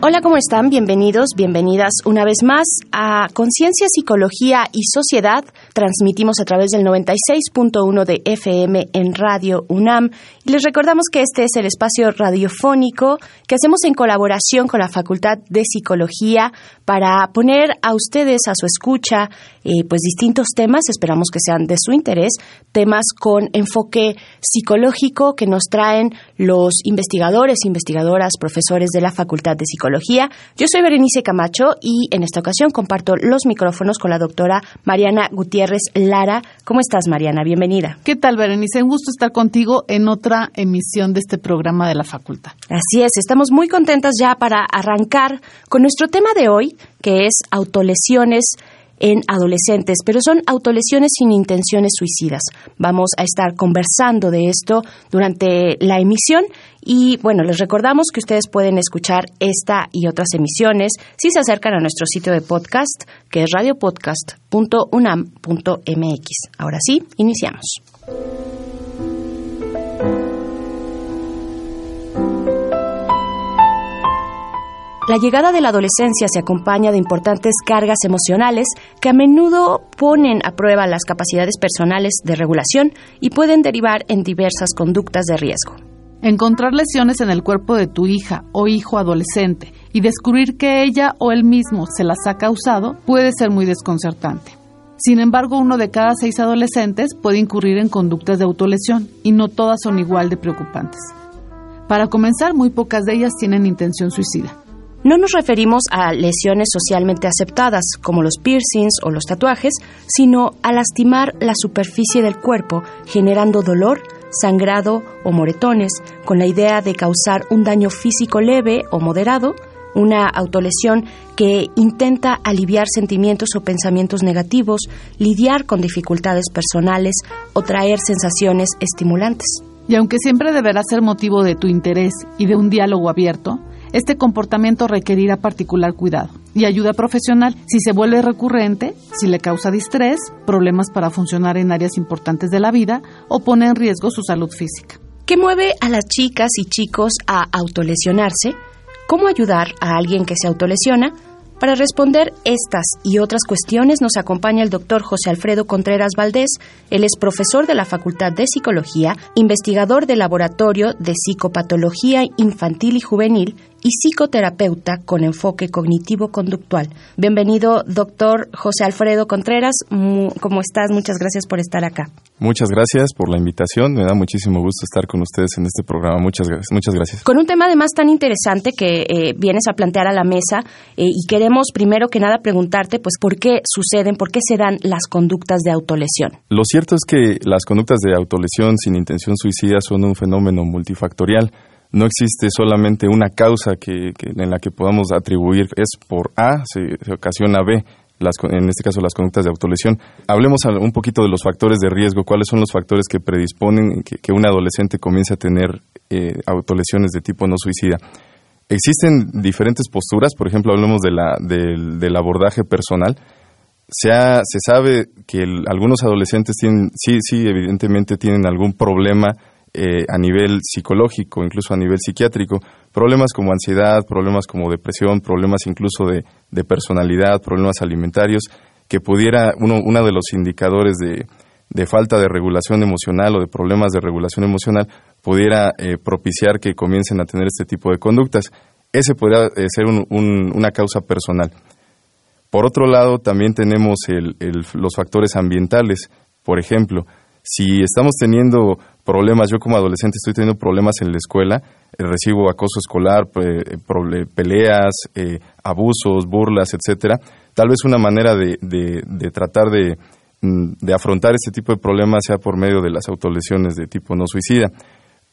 Hola, ¿cómo están? Bienvenidos, bienvenidas una vez más a Conciencia, Psicología y Sociedad. Transmitimos a través del 96.1 de FM en Radio UNAM. Y les recordamos que este es el espacio radiofónico que hacemos en colaboración con la Facultad de Psicología para poner a ustedes a su escucha eh, pues distintos temas, esperamos que sean de su interés, temas con enfoque psicológico que nos traen los investigadores, investigadoras, profesores de la Facultad de Psicología. Yo soy Berenice Camacho y en esta ocasión comparto los micrófonos con la doctora Mariana Gutiérrez Lara. ¿Cómo estás, Mariana? Bienvenida. ¿Qué tal, Berenice? Un gusto estar contigo en otra emisión de este programa de la facultad. Así es, estamos muy contentas ya para arrancar con nuestro tema de hoy, que es autolesiones en adolescentes, pero son autolesiones sin intenciones suicidas. Vamos a estar conversando de esto durante la emisión y bueno, les recordamos que ustedes pueden escuchar esta y otras emisiones si se acercan a nuestro sitio de podcast, que es radiopodcast.unam.mx. Ahora sí, iniciamos. La llegada de la adolescencia se acompaña de importantes cargas emocionales que a menudo ponen a prueba las capacidades personales de regulación y pueden derivar en diversas conductas de riesgo. Encontrar lesiones en el cuerpo de tu hija o hijo adolescente y descubrir que ella o él mismo se las ha causado puede ser muy desconcertante. Sin embargo, uno de cada seis adolescentes puede incurrir en conductas de autolesión y no todas son igual de preocupantes. Para comenzar, muy pocas de ellas tienen intención suicida. No nos referimos a lesiones socialmente aceptadas, como los piercings o los tatuajes, sino a lastimar la superficie del cuerpo, generando dolor, sangrado o moretones, con la idea de causar un daño físico leve o moderado, una autolesión que intenta aliviar sentimientos o pensamientos negativos, lidiar con dificultades personales o traer sensaciones estimulantes. Y aunque siempre deberá ser motivo de tu interés y de un diálogo abierto, este comportamiento requerirá particular cuidado y ayuda profesional si se vuelve recurrente, si le causa distrés, problemas para funcionar en áreas importantes de la vida o pone en riesgo su salud física. ¿Qué mueve a las chicas y chicos a autolesionarse? ¿Cómo ayudar a alguien que se autolesiona? Para responder estas y otras cuestiones nos acompaña el doctor José Alfredo Contreras Valdés. Él es profesor de la Facultad de Psicología, investigador del Laboratorio de Psicopatología Infantil y Juvenil y psicoterapeuta con enfoque cognitivo-conductual. Bienvenido, doctor José Alfredo Contreras. ¿Cómo estás? Muchas gracias por estar acá. Muchas gracias por la invitación. Me da muchísimo gusto estar con ustedes en este programa. Muchas gracias. Muchas gracias. Con un tema además tan interesante que eh, vienes a plantear a la mesa eh, y queremos primero que nada preguntarte, pues, ¿por qué suceden, por qué se dan las conductas de autolesión? Lo cierto es que las conductas de autolesión sin intención suicida son un fenómeno multifactorial no existe solamente una causa que, en la que podamos atribuir es por A, se, ocasiona B, las, en este caso las conductas de autolesión. Hablemos un poquito de los factores de riesgo, cuáles son los factores que predisponen que, que un adolescente comience a tener eh, autolesiones de tipo no suicida. Existen diferentes posturas, por ejemplo, hablemos de la, del, abordaje personal. Se, se sabe que algunos adolescentes tienen, sí, sí, evidentemente tienen algún problema eh, a nivel psicológico, incluso a nivel psiquiátrico, problemas como ansiedad, problemas como depresión, problemas incluso de, personalidad, problemas alimentarios, que pudiera, uno, uno de los indicadores de, falta de regulación emocional o de problemas de regulación emocional, pudiera eh, propiciar que comiencen a tener este tipo de conductas. Ese podría eh, ser una causa personal. Por otro lado, también tenemos los factores ambientales. Por ejemplo, si estamos teniendo problemas, yo como adolescente estoy teniendo problemas en la escuela, eh, recibo acoso escolar, peleas, eh, abusos, burlas, etcétera. Tal vez una manera de, tratar de, mm, de, afrontar este tipo de problemas sea por medio de las autolesiones de tipo no suicida.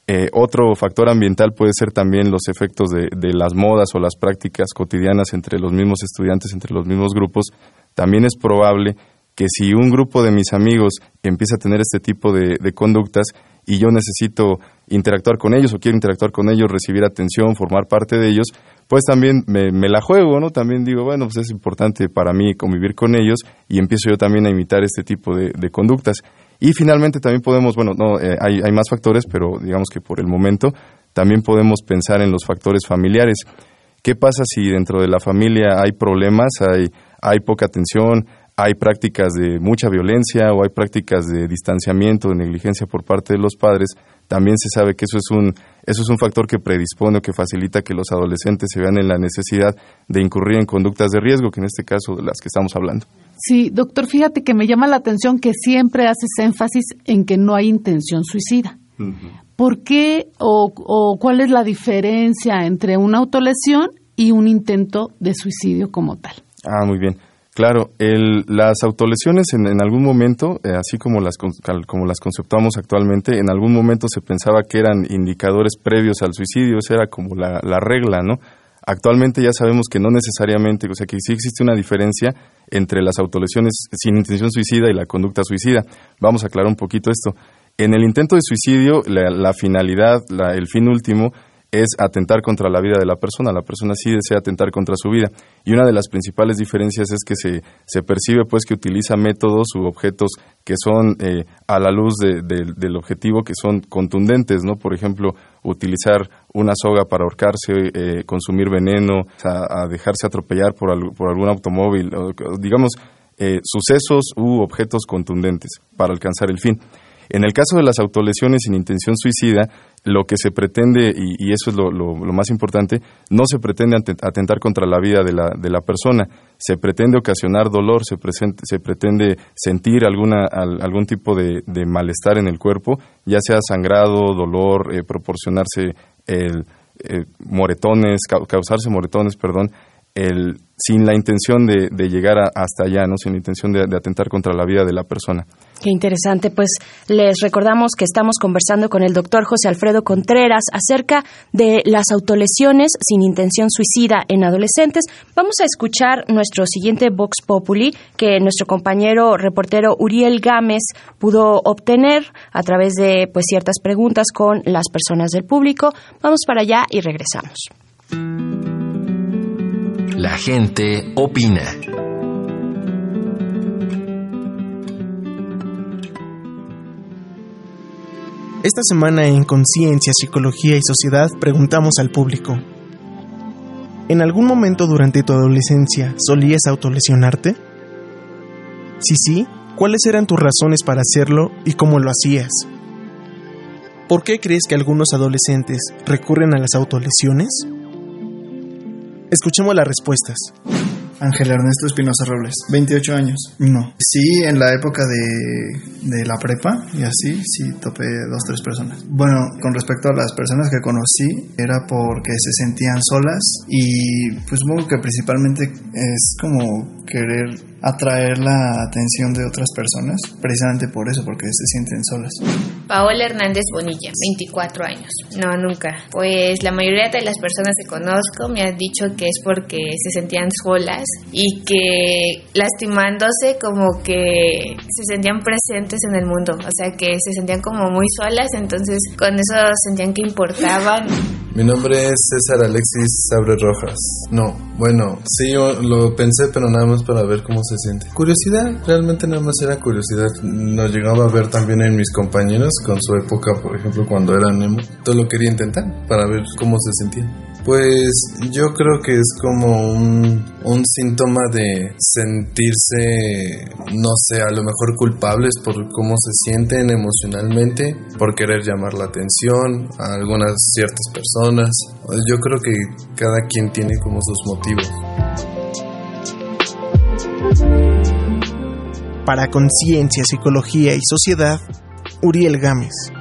Eh, otro factor ambiental puede ser también los efectos de, las modas o las prácticas cotidianas entre los mismos estudiantes, entre los mismos grupos. También es probable que si un grupo de mis amigos empieza a tener este tipo de, conductas y yo necesito interactuar con ellos o quiero interactuar con ellos, recibir atención, formar parte de ellos, pues también me, la juego, ¿no? También digo, bueno, pues es importante para mí convivir con ellos y empiezo yo también a imitar este tipo de conductas. Y finalmente también podemos, bueno, no, eh, hay, hay más factores, pero digamos que por el momento también podemos pensar en los factores familiares. ¿Qué pasa si dentro de la familia hay problemas, hay, hay poca atención, hay prácticas de mucha violencia o hay prácticas de distanciamiento, de negligencia por parte de los padres? También se sabe que eso es un, eso es un factor que predispone o que facilita que los adolescentes se vean en la necesidad de incurrir en conductas de riesgo, que en este caso de las que estamos hablando. Sí, doctor, fíjate que me llama la atención que siempre haces énfasis en que no hay intención suicida. ¿Por qué o, cuál es la diferencia entre una autolesión y un intento de suicidio como tal? Ah, muy bien. Claro, las autolesiones en, algún momento, eh, así como las, como las conceptuamos actualmente, en algún momento se pensaba que eran indicadores previos al suicidio, esa era como la, la regla, ¿no? Actualmente ya sabemos que no necesariamente, o sea que sí existe una diferencia entre las autolesiones sin intención suicida y la conducta suicida. Vamos a aclarar un poquito esto. En el intento de suicidio, la, finalidad, el fin último es atentar contra la vida de la persona. La persona sí desea atentar contra su vida. Y una de las principales diferencias es que se, se percibe pues que utiliza métodos u objetos que son eh, a la luz del objetivo, que son contundentes, ¿no? Por ejemplo, utilizar una soga para ahorcarse, eh, consumir veneno, a, dejarse atropellar por, por algún automóvil, digamos, eh, sucesos u objetos contundentes para alcanzar el fin. En el caso de las autolesiones sin intención suicida, lo que se pretende, y, eso es lo, más importante, no se pretende atentar contra la vida de la, de la persona, se pretende ocasionar dolor, se, se pretende sentir alguna, algún tipo de, malestar en el cuerpo, ya sea sangrado, dolor, eh, proporcionarse el, eh, moretones, causarse moretones, perdón, el, sin la intención de, llegar hasta allá, ¿no? sin la intención de, atentar contra la vida de la persona. Qué interesante. Pues les recordamos que estamos conversando con el doctor José Alfredo Contreras acerca de las autolesiones sin intención suicida en adolescentes. Vamos a escuchar nuestro siguiente Vox Populi que nuestro compañero reportero Uriel Gámez pudo obtener a través de pues ciertas preguntas con las personas del público. Vamos para allá y regresamos. La gente opina. Esta semana en Conciencia, Psicología y Sociedad preguntamos al público. ¿En algún momento durante tu adolescencia solías autolesionarte? Si sí, ¿cuáles eran tus razones para hacerlo y cómo lo hacías? ¿Por qué crees que algunos adolescentes recurren a las autolesiones? Escuchemos las respuestas. Ángel Ernesto Espinosa Robles, 28 años. No. Sí, en la época de, de, la prepa y así, sí topé dos, tres personas. Bueno, con respecto a las personas que conocí, era porque se sentían solas y pues supongo que principalmente es como querer atraer la atención de otras personas, precisamente por eso, porque se sienten solas. Paola Hernández Bonilla, 24 años. No, nunca. Pues la mayoría de las personas que conozco me han dicho que es porque se sentían solas y que lastimándose como que se sentían presentes en el mundo, o sea que se sentían como muy solas, entonces con eso sentían que importaban. Mi nombre es César Alexis Sabre Rojas. No, bueno, sí, lo pensé, pero nada más para ver cómo se siente. Curiosidad, realmente nada más era curiosidad. Lo llegaba a ver también en mis compañeros con su época, por ejemplo, cuando eran emo. Todo lo quería intentar para ver cómo se sentía. Pues yo creo que es como un, síntoma de sentirse, no sé, a lo mejor culpables por cómo se sienten emocionalmente, por querer llamar la atención a algunas ciertas personas. Yo creo que cada quien tiene como sus motivos. Para Conciencia, Psicología y Sociedad, Uriel Gámez.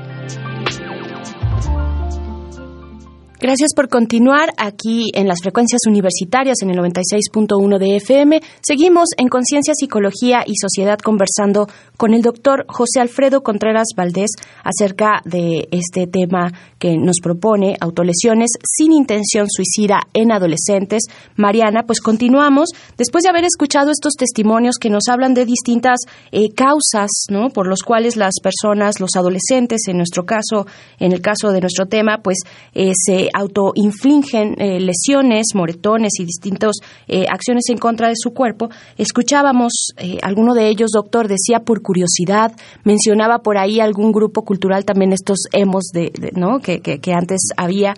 Gracias por continuar aquí en las frecuencias universitarias en el 96.1 de FM. Seguimos en Conciencia, Psicología y Sociedad conversando con el doctor José Alfredo Contreras Valdés acerca de este tema que nos propone autolesiones sin intención suicida en adolescentes. Mariana, pues continuamos después de haber escuchado estos testimonios que nos hablan de distintas eh, causas, ¿no? Por los cuales las personas, los adolescentes, en nuestro caso, en el caso de nuestro tema, pues eh, se autoinfligen eh, lesiones, moretones y distintas eh, acciones en contra de su cuerpo. Escuchábamos, eh, alguno de ellos, doctor, decía por curiosidad, mencionaba por ahí algún grupo cultural, también estos hemos de, ¿no? que, que antes había.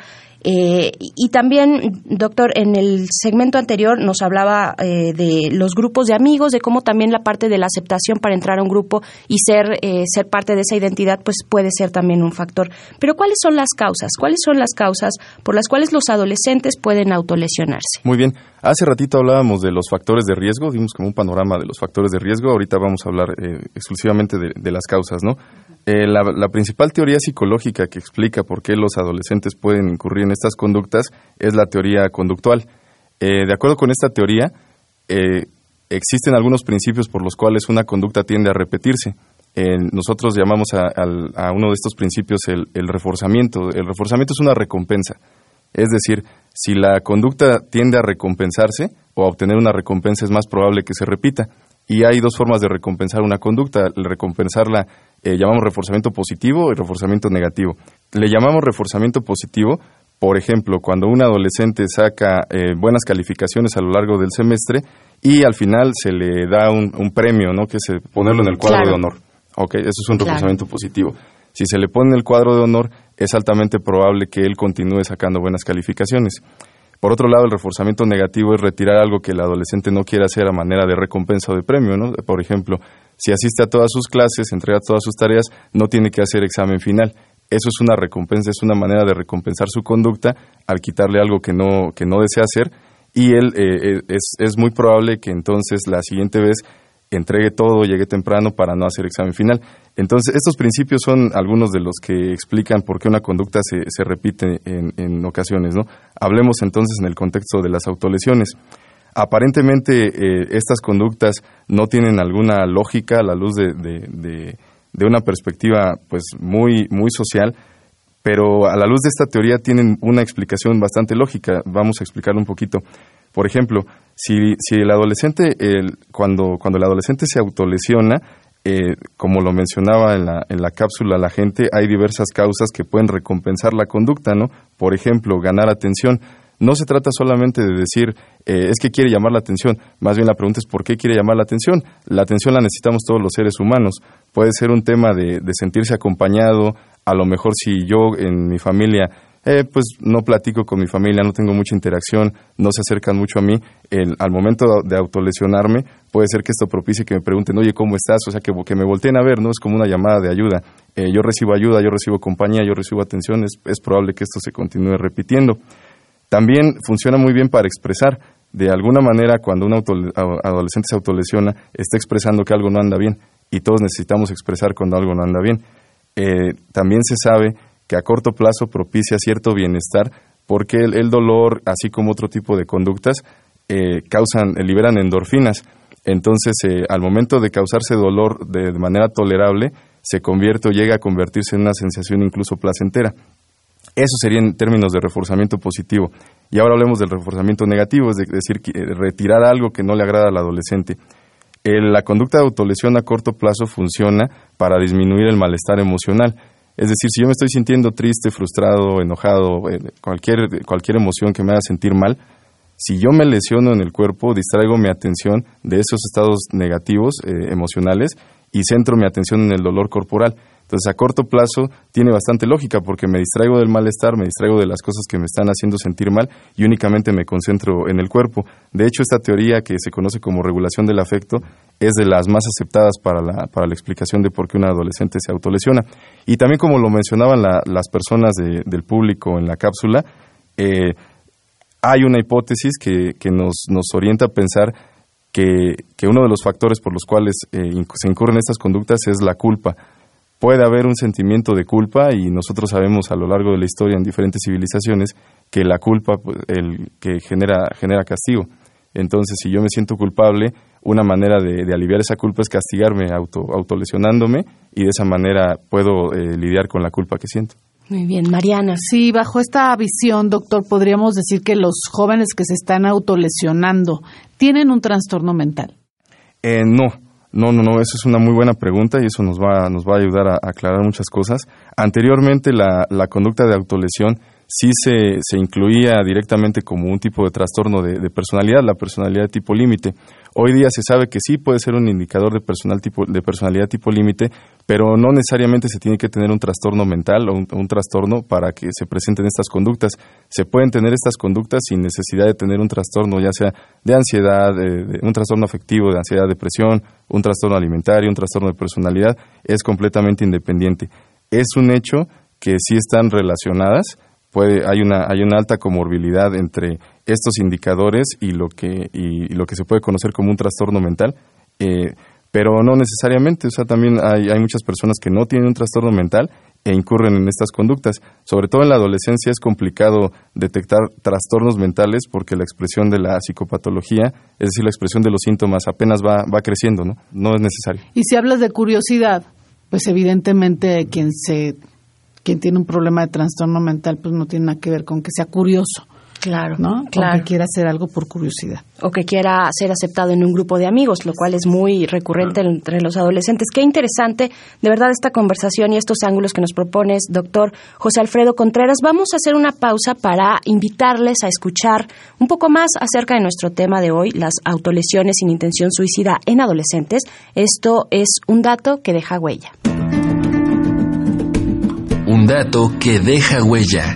Eh, y también, doctor, en el segmento anterior nos hablaba eh, de los grupos de amigos, de cómo también la parte de la aceptación para entrar a un grupo y ser, eh, ser parte de esa identidad, pues puede ser también un factor. Pero ¿cuáles son las causas? ¿Cuáles son las causas por las cuales los adolescentes pueden autolesionarse? Muy bien. Hace ratito hablábamos de los factores de riesgo, dimos como un panorama de los factores de riesgo. Ahorita vamos a hablar exclusivamente de, de, las causas, ¿no? Eh, la, principal teoría psicológica que explica por qué los adolescentes pueden incurrir en estas conductas es la teoría conductual. Eh, de acuerdo con esta teoría, eh, existen algunos principios por los cuales una conducta tiende a repetirse. nosotros llamamos a, a, uno de estos principios el, el reforzamiento. El reforzamiento es una recompensa. Es decir, si la conducta tiende a recompensarse o a obtener una recompensa, es más probable que se repita. Y hay dos formas de recompensar una conducta. Recompensarla eh, llamamos reforzamiento positivo y reforzamiento negativo. Le llamamos reforzamiento positivo, por ejemplo, cuando un adolescente saca eh, buenas calificaciones a lo largo del semestre y al final se le da un, premio, ¿no? Que es ponerlo en el cuadro de honor. Ok, eso es un reforzamiento positivo. Si se le pone en el cuadro de honor, es altamente probable que él continúe sacando buenas calificaciones. Por otro lado, el reforzamiento negativo es retirar algo que el adolescente no quiere hacer a manera de recompensa o de premio, ¿no? Por ejemplo, si asiste a todas sus clases, entrega todas sus tareas, no tiene que hacer examen final. Eso es una recompensa, es una manera de recompensar su conducta al quitarle algo que no, que no desea hacer y él eh, eh, es, es muy probable que entonces la siguiente vez entregue todo, llegue temprano para no hacer examen final. Entonces, estos principios son algunos de los que explican por qué una conducta se, se repite en, en, ocasiones. ¿no? Hablemos entonces en el contexto de las autolesiones. Aparentemente eh, estas conductas no tienen alguna lógica a la luz de, de, una perspectiva pues muy, muy social, pero a la luz de esta teoría tienen una explicación bastante lógica. Vamos a explicar un poquito. Por ejemplo, si, si el adolescente, el, cuando, cuando el adolescente se autolesiona, eh, como lo mencionaba en la, en la cápsula la gente, hay diversas causas que pueden recompensar la conducta, ¿no? Por ejemplo, ganar atención no se trata solamente de decir eh, es que quiere llamar la atención, más bien la pregunta es por qué quiere llamar la atención. La atención la necesitamos todos los seres humanos. Puede ser un tema de, sentirse acompañado, a lo mejor si yo en mi familia eh, pues no platico con mi familia, no tengo mucha interacción, no se acercan mucho a mí, al momento de autolesionarme, puede ser que esto propicie que me pregunten, oye, ¿cómo estás? O sea, que, me volteen a ver, ¿no? Es como una llamada de ayuda. Eh, yo recibo ayuda, yo recibo compañía, yo recibo atención, es probable que esto se continúe repitiendo. También funciona muy bien para expresar. De alguna manera, cuando un adolescente se autolesiona, está expresando que algo no anda bien y todos necesitamos expresar cuando algo no anda bien. Eh, también se sabe que a corto plazo propicia cierto bienestar porque el, dolor, así como otro tipo de conductas, eh, causan, liberan endorfinas. Entonces, eh, al momento de causarse dolor de, de manera tolerable, se convierte o llega a convertirse en una sensación incluso placentera. Eso sería en términos de reforzamiento positivo. Y ahora hablemos del reforzamiento negativo, es decir, eh, retirar algo que no le agrada al adolescente. la conducta de autolesión a corto plazo funciona para disminuir el malestar emocional. Es decir, si yo me estoy sintiendo triste, frustrado, enojado, eh, cualquier, cualquier emoción que me haga sentir mal, si yo me lesiono en el cuerpo, distraigo mi atención de esos estados negativos eh, emocionales y centro mi atención en el dolor corporal. Entonces, a corto plazo tiene bastante lógica porque me distraigo del malestar, me distraigo de las cosas que me están haciendo sentir mal y únicamente me concentro en el cuerpo. De hecho, esta teoría que se conoce como regulación del afecto es de las más aceptadas para la, para la explicación de por qué un adolescente se autolesiona. Y también, como lo mencionaban las personas del público en la cápsula, eh, hay una hipótesis que, que nos, nos orienta a pensar que, que, uno de los factores por los cuales eh, se incurren estas conductas es la culpa puede haber un sentimiento de culpa y nosotros sabemos a lo largo de la historia en diferentes civilizaciones que la culpa pues, el que genera genera castigo. Entonces, si yo me siento culpable, una manera de, aliviar esa culpa es castigarme auto autolesionándome y de esa manera puedo eh, lidiar con la culpa que siento. Muy bien, Mariana. Sí, bajo esta visión, doctor, podríamos decir que los jóvenes que se están autolesionando tienen un trastorno mental. Eh, no, no, no, no, eso es una muy buena pregunta y eso nos va, nos va a ayudar a, aclarar muchas cosas. Anteriormente la, la conducta de autolesión sí se, se, incluía directamente como un tipo de trastorno de, de personalidad, la personalidad tipo límite. Hoy día se sabe que sí puede ser un indicador de, personal tipo, de personalidad tipo límite, pero no necesariamente se tiene que tener un trastorno mental o un, trastorno para que se presenten estas conductas. Se pueden tener estas conductas sin necesidad de tener un trastorno, ya sea de ansiedad, de, un trastorno afectivo, de ansiedad, depresión, un trastorno alimentario, un trastorno de personalidad, es completamente independiente. Es un hecho que sí están relacionadas, puede, hay, una, hay una alta comorbilidad entre estos indicadores y lo que, y, lo que se puede conocer como un trastorno mental. Eh, pero no necesariamente, o sea, también hay, hay muchas personas que no tienen un trastorno mental e incurren en estas conductas. Sobre todo en la adolescencia es complicado detectar trastornos mentales porque la expresión de la psicopatología, es decir, la expresión de los síntomas apenas va, va creciendo, ¿no? No es necesario. Y si hablas de curiosidad, pues evidentemente quien se quien tiene un problema de trastorno mental pues no tiene nada que ver con que sea curioso. Claro, ¿no? Claro. O que quiera hacer algo por curiosidad. O que quiera ser aceptado en un grupo de amigos, lo cual es muy recurrente entre los adolescentes. Qué interesante, de verdad, esta conversación y estos ángulos que nos propones, doctor José Alfredo Contreras. Vamos a hacer una pausa para invitarles a escuchar un poco más acerca de nuestro tema de hoy, las autolesiones sin intención suicida en adolescentes. Esto es un dato que deja huella. Un dato que deja huella.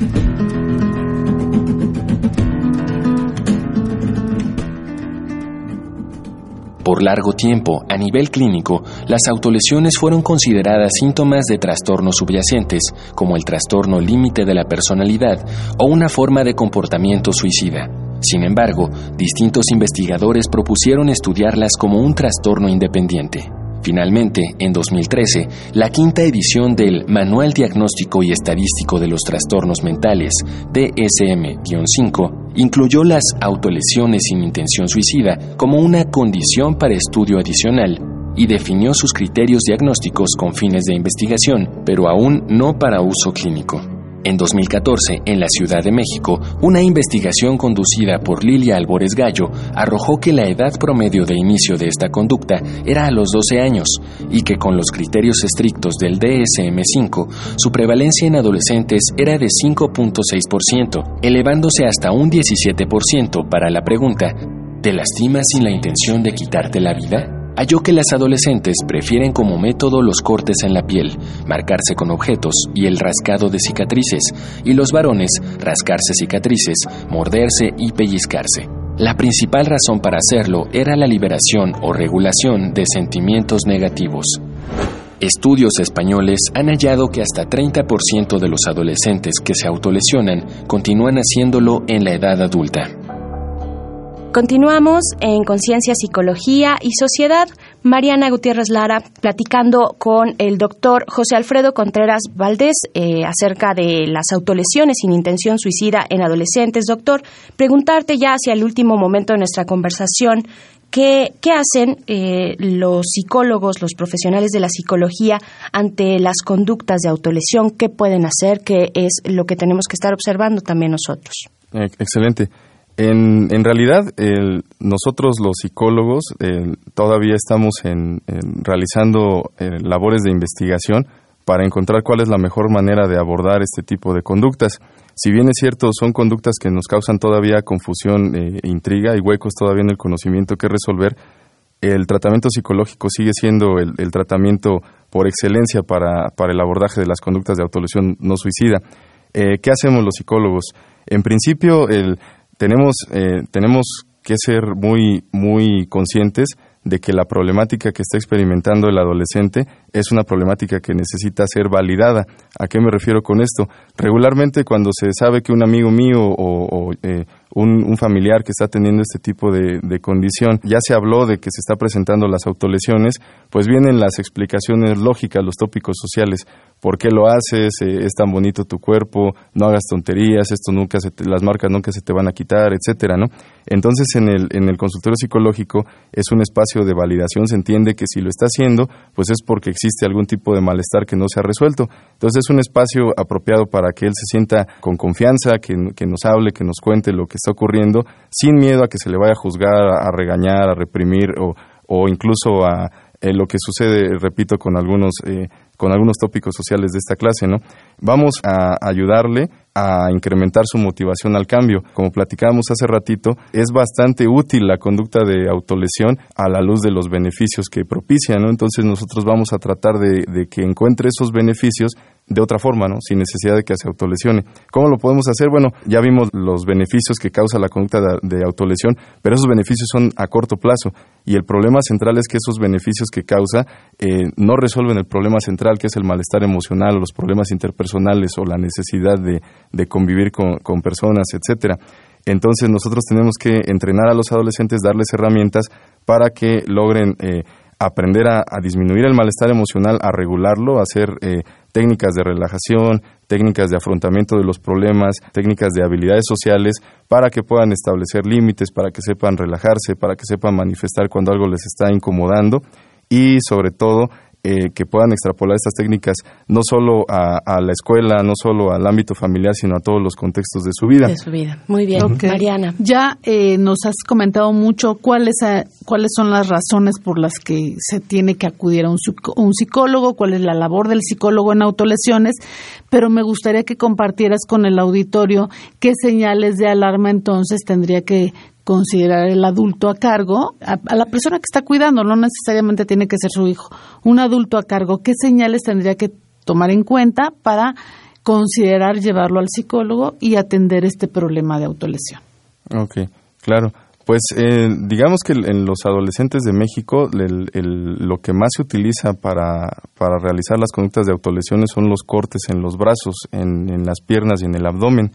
Por largo tiempo, a nivel clínico, las autolesiones fueron consideradas síntomas de trastornos subyacentes, como el trastorno límite de la personalidad o una forma de comportamiento suicida. Sin embargo, distintos investigadores propusieron estudiarlas como un trastorno independiente. Finalmente, en 2013, la quinta edición del Manual Diagnóstico y Estadístico de los Trastornos Mentales, DSM-5, incluyó las autolesiones sin intención suicida como una condición para estudio adicional y definió sus criterios diagnósticos con fines de investigación, pero aún no para uso clínico. En 2014, en la Ciudad de México, una investigación conducida por Lilia Albores Gallo arrojó que la edad promedio de inicio de esta conducta era a los 12 años y que con los criterios estrictos del DSM-5, su prevalencia en adolescentes era de 5.6%, elevándose hasta un 17% para la pregunta, ¿te lastimas sin la intención de quitarte la vida? Halló que las adolescentes prefieren como método los cortes en la piel, marcarse con objetos y el rascado de cicatrices, y los varones rascarse cicatrices, morderse y pellizcarse. La principal razón para hacerlo era la liberación o regulación de sentimientos negativos. Estudios españoles han hallado que hasta 30% de los adolescentes que se autolesionan continúan haciéndolo en la edad adulta. Continuamos en Conciencia, Psicología y Sociedad. Mariana Gutiérrez Lara platicando con el doctor José Alfredo Contreras Valdés eh, acerca de las autolesiones sin intención suicida en adolescentes. Doctor, preguntarte ya hacia el último momento de nuestra conversación, ¿Qué, hacen eh, los psicólogos, los profesionales de la psicología ante las conductas de autolesión? ¿Qué pueden hacer? ¿Qué es lo que tenemos que estar observando también nosotros? Excelente. En, realidad, nosotros los psicólogos todavía estamos realizando eh, labores de investigación para encontrar cuál es la mejor manera de abordar este tipo de conductas. Si bien es cierto, son conductas que nos causan todavía confusión e intriga y huecos todavía en el conocimiento que resolver, el tratamiento psicológico sigue siendo el, tratamiento por excelencia para, para, el abordaje de las conductas de autolesión no suicida. Eh, ¿Qué hacemos los psicólogos? En principio, el, tenemos, eh, tenemos que ser muy, muy conscientes de que la problemática que está experimentando el adolescente es una problemática que necesita ser validada. ¿A qué me refiero con esto? Regularmente cuando se sabe que un amigo mío o, eh, un, familiar que está teniendo este tipo de, condición. Ya se habló de que se está presentando las autolesiones, pues vienen las explicaciones lógicas, los tópicos sociales. ¿Por qué lo haces? Eh, ¿Es tan bonito tu cuerpo? No hagas tonterías, esto nunca se las marcas nunca se te van a quitar, etcétera, ¿no? Entonces, en el, en el consultorio psicológico es un espacio de validación, se entiende que si lo está haciendo, pues es porque existe algún tipo de malestar que no se ha resuelto. Entonces, es un espacio apropiado para que él se sienta con confianza, que, que nos hable, que nos cuente lo que está ocurriendo, sin miedo a que se le vaya a juzgar, a, regañar, a reprimir o, o incluso a eh, lo que sucede, repito, con algunos, eh, con algunos tópicos sociales de esta clase, ¿no? Vamos a ayudarle a incrementar su motivación al cambio. Como platicábamos hace ratito, es bastante útil la conducta de autolesión a la luz de los beneficios que propicia, ¿no? Entonces nosotros vamos a tratar de, de que encuentre esos beneficios de otra forma, ¿no? Sin necesidad de que se autolesione. ¿Cómo lo podemos hacer? Bueno, ya vimos los beneficios que causa la conducta de, autolesión, pero esos beneficios son a corto plazo y el problema central es que esos beneficios que causa eh, no resuelven el problema central que es el malestar emocional, los problemas interpersonales o la necesidad de, de convivir con, con personas, etcétera. Entonces nosotros tenemos que entrenar a los adolescentes, darles herramientas para que logren eh, aprender a, disminuir el malestar emocional, a regularlo, a hacer eh, técnicas de relajación, técnicas de afrontamiento de los problemas, técnicas de habilidades sociales, para que puedan establecer límites, para que sepan relajarse, para que sepan manifestar cuando algo les está incomodando y sobre todo eh, que puedan extrapolar estas técnicas no solo a, la escuela, no solo al ámbito familiar, sino a todos los contextos de su vida. De su vida. Muy bien, Mariana. Ya eh, nos has comentado mucho cuáles, cuáles son las razones por las que se tiene que acudir a un, un psicólogo, cuál es la labor del psicólogo en autolesiones, pero me gustaría que compartieras con el auditorio qué señales de alarma entonces tendría que considerar el adulto a cargo, a, la persona que está cuidando, no necesariamente tiene que ser su hijo, un adulto a cargo, ¿qué señales tendría que tomar en cuenta para considerar llevarlo al psicólogo y atender este problema de autolesión? Ok, claro. Pues eh, digamos que en los adolescentes de México lo que más se utiliza para, para, realizar las conductas de autolesiones son los cortes en los brazos, en, en las piernas y en el abdomen.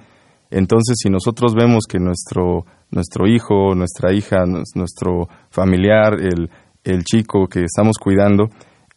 Entonces, si nosotros vemos que nuestro nuestro hijo, nuestra hija, nuestro familiar, el, el chico que estamos cuidando,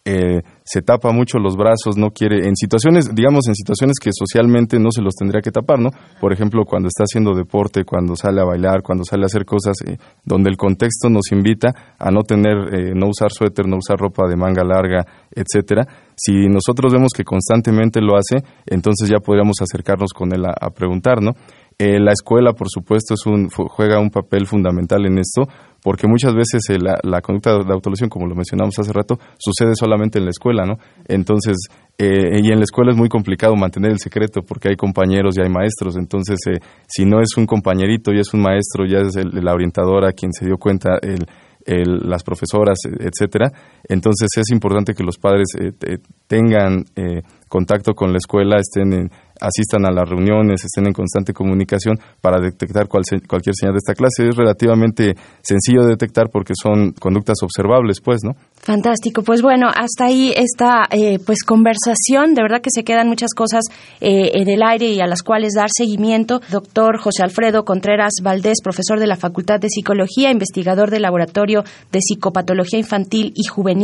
eh, se tapa mucho los brazos, no quiere, en situaciones, digamos, en situaciones que socialmente no se los tendría que tapar, ¿no? Por ejemplo, cuando está haciendo deporte, cuando sale a bailar, cuando sale a hacer cosas eh, donde el contexto nos invita a no tener, eh, no usar suéter, no usar ropa de manga larga, etcétera. Si nosotros vemos que constantemente lo hace, entonces ya podríamos acercarnos con él a, a preguntar, ¿no? Eh, la escuela, por supuesto, es un, juega un papel fundamental en esto, porque muchas veces eh, la, conducta de autolesión, como lo mencionamos hace rato, sucede solamente en la escuela, ¿no? Entonces, eh, y en la escuela es muy complicado mantener el secreto porque hay compañeros y hay maestros, entonces, si no es un compañerito y es un maestro, ya es la orientadora quien se dio cuenta, el, las profesoras, etcétera. Entonces es importante que los padres tengan contacto con la escuela, estén en, asistan a las reuniones, estén en constante comunicación para detectar cualquier señal de esta clase. Es relativamente sencillo de detectar porque son conductas observables, pues, ¿no? Fantástico. Pues bueno, hasta ahí esta eh, pues conversación. De verdad que se quedan muchas cosas eh, en el aire y a las cuales dar seguimiento. Doctor José Alfredo Contreras Valdés, profesor de la Facultad de Psicología, investigador del Laboratorio de Psicopatología Infantil y Juvenil,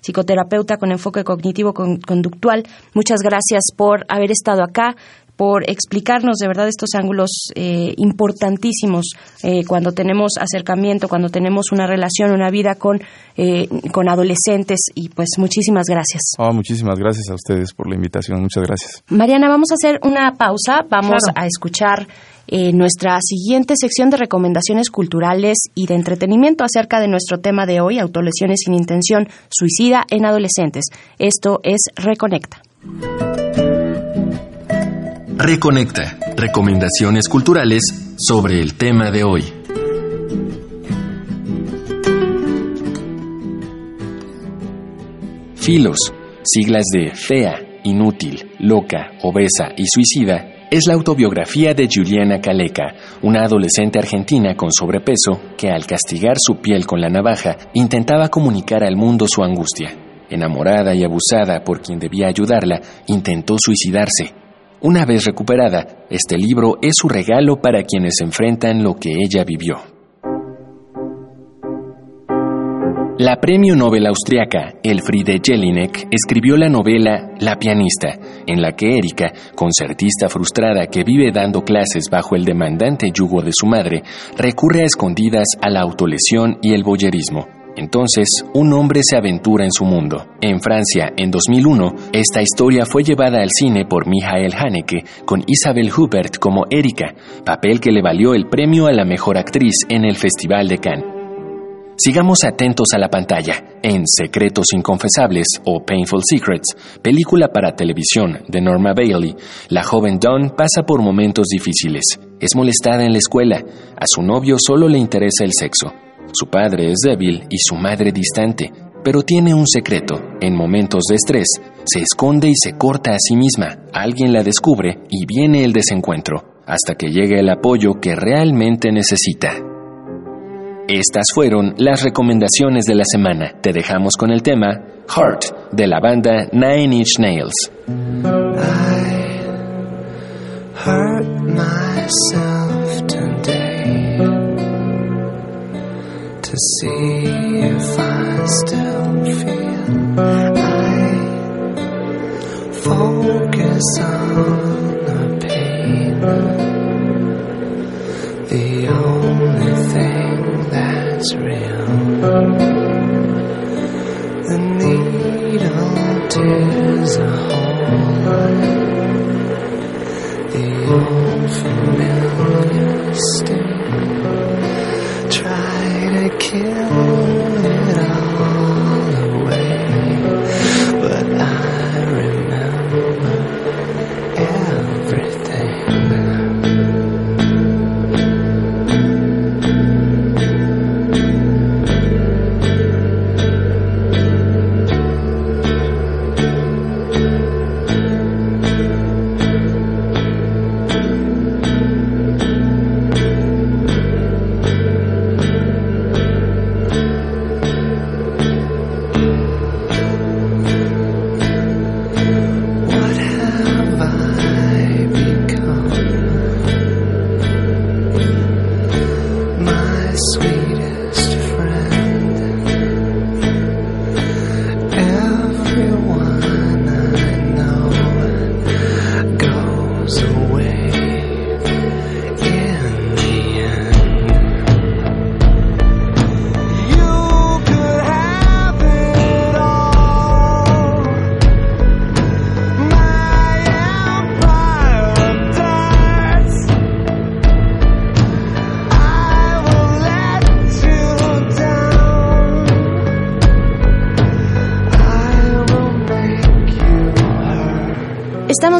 psicoterapeuta con enfoque cognitivo-conductual. Muchas gracias por haber estado acá por explicarnos de verdad estos ángulos eh, importantísimos eh, cuando tenemos acercamiento, cuando tenemos una relación, una vida con, eh, con adolescentes y pues muchísimas gracias. Oh, muchísimas gracias a ustedes por la invitación, muchas gracias. Mariana, vamos a hacer una pausa, vamos a escuchar nuestra siguiente sección de recomendaciones culturales y de entretenimiento acerca de nuestro tema de hoy, autolesiones sin intención suicida en adolescentes. Esto es Reconecta. Reconecta. Recomendaciones culturales sobre el tema de hoy. Filos, siglas de fea, inútil, loca, obesa y suicida, es la autobiografía de Juliana Caleca, una adolescente argentina con sobrepeso que al castigar su piel con la navaja intentaba comunicar al mundo su angustia. Enamorada y abusada por quien debía ayudarla, intentó suicidarse, Una vez recuperada, este libro es su regalo para quienes enfrentan lo que ella vivió. La premio Nobel austriaca Elfriede Jelinek escribió la novela La pianista, en la que Erika, concertista frustrada que vive dando clases bajo el demandante yugo de su madre, recurre a escondidas a la autolesión y el boyerismo. Entonces, un hombre se aventura en su mundo. En Francia, en 2001, esta historia fue llevada al cine por Michael Haneke con Isabel Hubert como Erika, papel que le valió el premio a la mejor actriz en el Festival de Cannes. Sigamos atentos a la pantalla. En Secretos Inconfesables o Painful Secrets, película para televisión de Norma Bailey, la joven Dawn pasa por momentos difíciles. Es molestada en la escuela. A su novio solo le interesa el sexo. Su padre es débil y su madre distante, pero tiene un secreto. En momentos de estrés, se esconde y se corta a sí misma. Alguien la descubre y viene el desencuentro, hasta que llegue el apoyo que realmente necesita. Estas fueron las recomendaciones de la semana. Te dejamos con el tema Heart de la banda Nine Inch Nails. That's real. The needle tears a hole. The old familiar sting. Try to kill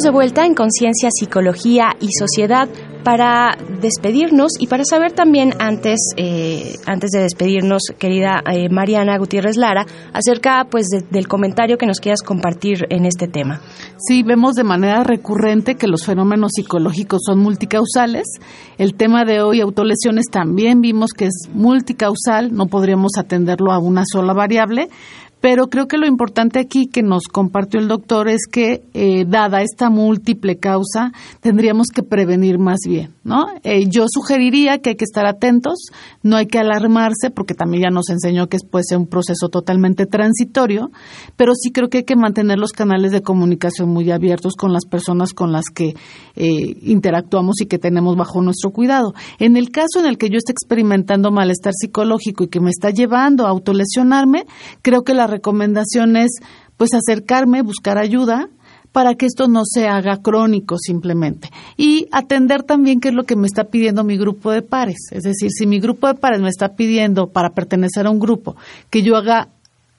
De vuelta en Conciencia, Psicología y Sociedad para despedirnos y para saber también antes, eh, antes de despedirnos, querida eh, Mariana Gutiérrez Lara, acerca pues de- del comentario que nos quieras compartir en este tema. Sí, vemos de manera recurrente que los fenómenos psicológicos son multicausales. El tema de hoy, autolesiones, también vimos que es multicausal, no podríamos atenderlo a una sola variable. Pero creo que lo importante aquí que nos compartió el doctor es que, eh, dada esta múltiple causa, tendríamos que prevenir más bien, ¿no? Eh, yo sugeriría que hay que estar atentos, no hay que alarmarse, porque también ya nos enseñó que es, puede ser un proceso totalmente transitorio, pero sí creo que hay que mantener los canales de comunicación muy abiertos con las personas con las que eh, interactuamos y que tenemos bajo nuestro cuidado. En el caso en el que yo esté experimentando malestar psicológico y que me está llevando a autolesionarme, creo que la recomendación es pues acercarme, buscar ayuda para que esto no se haga crónico simplemente. Y atender también qué es lo que me está pidiendo mi grupo de pares. Es decir, si mi grupo de pares me está pidiendo para pertenecer a un grupo que yo haga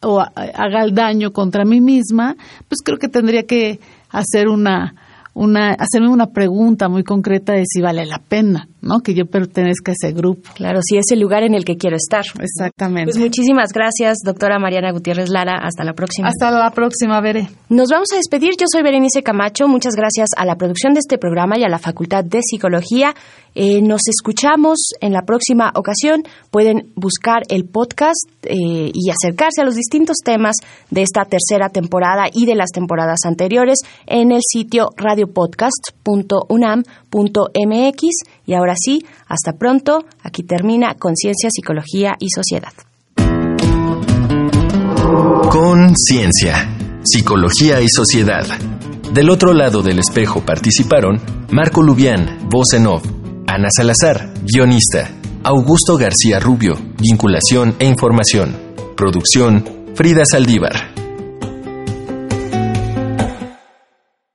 o haga el daño contra mí misma, pues creo que tendría que hacer una, una, hacerme una pregunta muy concreta de si vale la pena ¿no? Que yo pertenezca a ese grupo. Claro, sí, es el lugar en el que quiero estar. Exactamente. Pues muchísimas gracias, doctora Mariana Gutiérrez Lara. Hasta la próxima. Hasta la próxima, Veré. Nos vamos a despedir. Yo soy Berenice Camacho. Muchas gracias a la producción de este programa y a la Facultad de Psicología. Eh, nos escuchamos en la próxima ocasión. Pueden buscar el podcast eh, y acercarse a los distintos temas de esta tercera temporada y de las temporadas anteriores en el sitio radiopodcast.unam.mx. Y ahora sí, hasta pronto. Aquí termina Conciencia, Psicología y Sociedad. Conciencia, Psicología y Sociedad. Del otro lado del espejo participaron Marco Lubián, voz en off, Ana Salazar, guionista, Augusto García Rubio, vinculación e información, producción, Frida Saldívar.